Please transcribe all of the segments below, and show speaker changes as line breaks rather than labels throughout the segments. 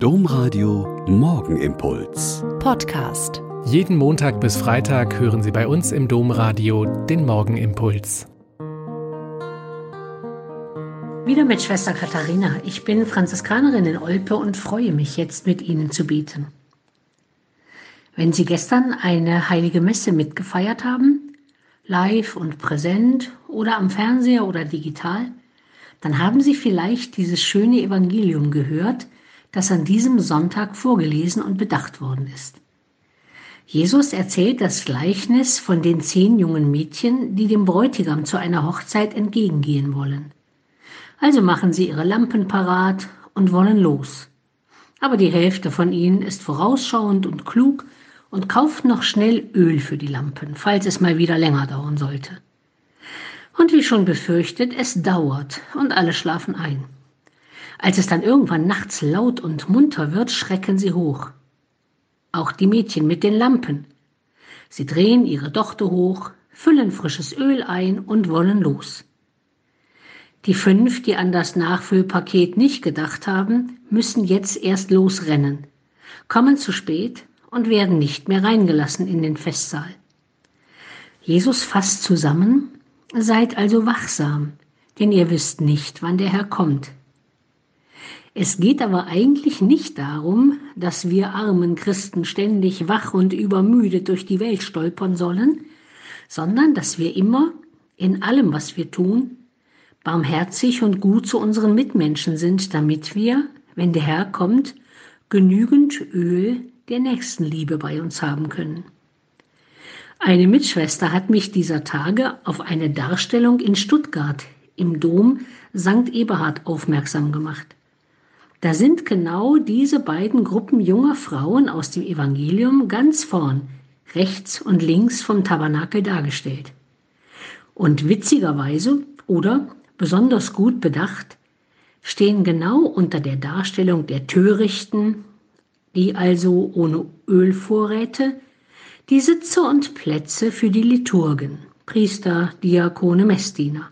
Domradio Morgenimpuls.
Podcast.
Jeden Montag bis Freitag hören Sie bei uns im Domradio den Morgenimpuls.
Wieder mit Schwester Katharina. Ich bin Franziskanerin in Olpe und freue mich jetzt mit Ihnen zu beten. Wenn Sie gestern eine heilige Messe mitgefeiert haben, live und präsent oder am Fernseher oder digital, dann haben Sie vielleicht dieses schöne Evangelium gehört, das an diesem Sonntag vorgelesen und bedacht worden ist. Jesus erzählt das Gleichnis von den zehn jungen Mädchen, die dem Bräutigam zu einer Hochzeit entgegengehen wollen. Also machen sie ihre Lampen parat und wollen los. Aber die Hälfte von ihnen ist vorausschauend und klug und kauft noch schnell Öl für die Lampen, falls es mal wieder länger dauern sollte. Und wie schon befürchtet, es dauert und alle schlafen ein. Als es dann irgendwann nachts laut und munter wird, schrecken sie hoch. Auch die Mädchen mit den Lampen. Sie drehen ihre Dochte hoch, füllen frisches Öl ein und wollen los. Die fünf, die an das Nachfüllpaket nicht gedacht haben, müssen jetzt erst losrennen, kommen zu spät und werden nicht mehr reingelassen in den Festsaal. Jesus fasst zusammen, seid also wachsam, denn ihr wisst nicht, wann der Herr kommt. Es geht aber eigentlich nicht darum, dass wir armen Christen ständig wach und übermüdet durch die Welt stolpern sollen, sondern dass wir immer in allem, was wir tun, barmherzig und gut zu unseren Mitmenschen sind, damit wir, wenn der Herr kommt, genügend Öl der Nächstenliebe bei uns haben können. Eine Mitschwester hat mich dieser Tage auf eine Darstellung in Stuttgart im Dom St. Eberhard aufmerksam gemacht. Da sind genau diese beiden Gruppen junger Frauen aus dem Evangelium ganz vorn, rechts und links vom Tabernakel dargestellt. Und witzigerweise oder besonders gut bedacht stehen genau unter der Darstellung der Törichten, die also ohne Ölvorräte die Sitze und Plätze für die Liturgen, Priester, Diakone, Messdiener.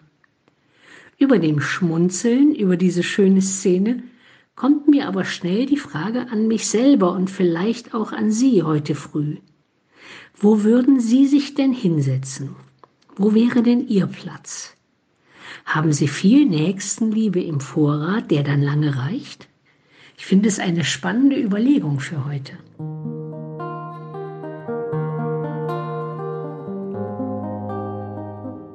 Über dem Schmunzeln über diese schöne Szene kommt mir aber schnell die Frage an mich selber und vielleicht auch an Sie heute früh. Wo würden Sie sich denn hinsetzen? Wo wäre denn Ihr Platz? Haben Sie viel Nächstenliebe im Vorrat, der dann lange reicht? Ich finde es eine spannende Überlegung für heute.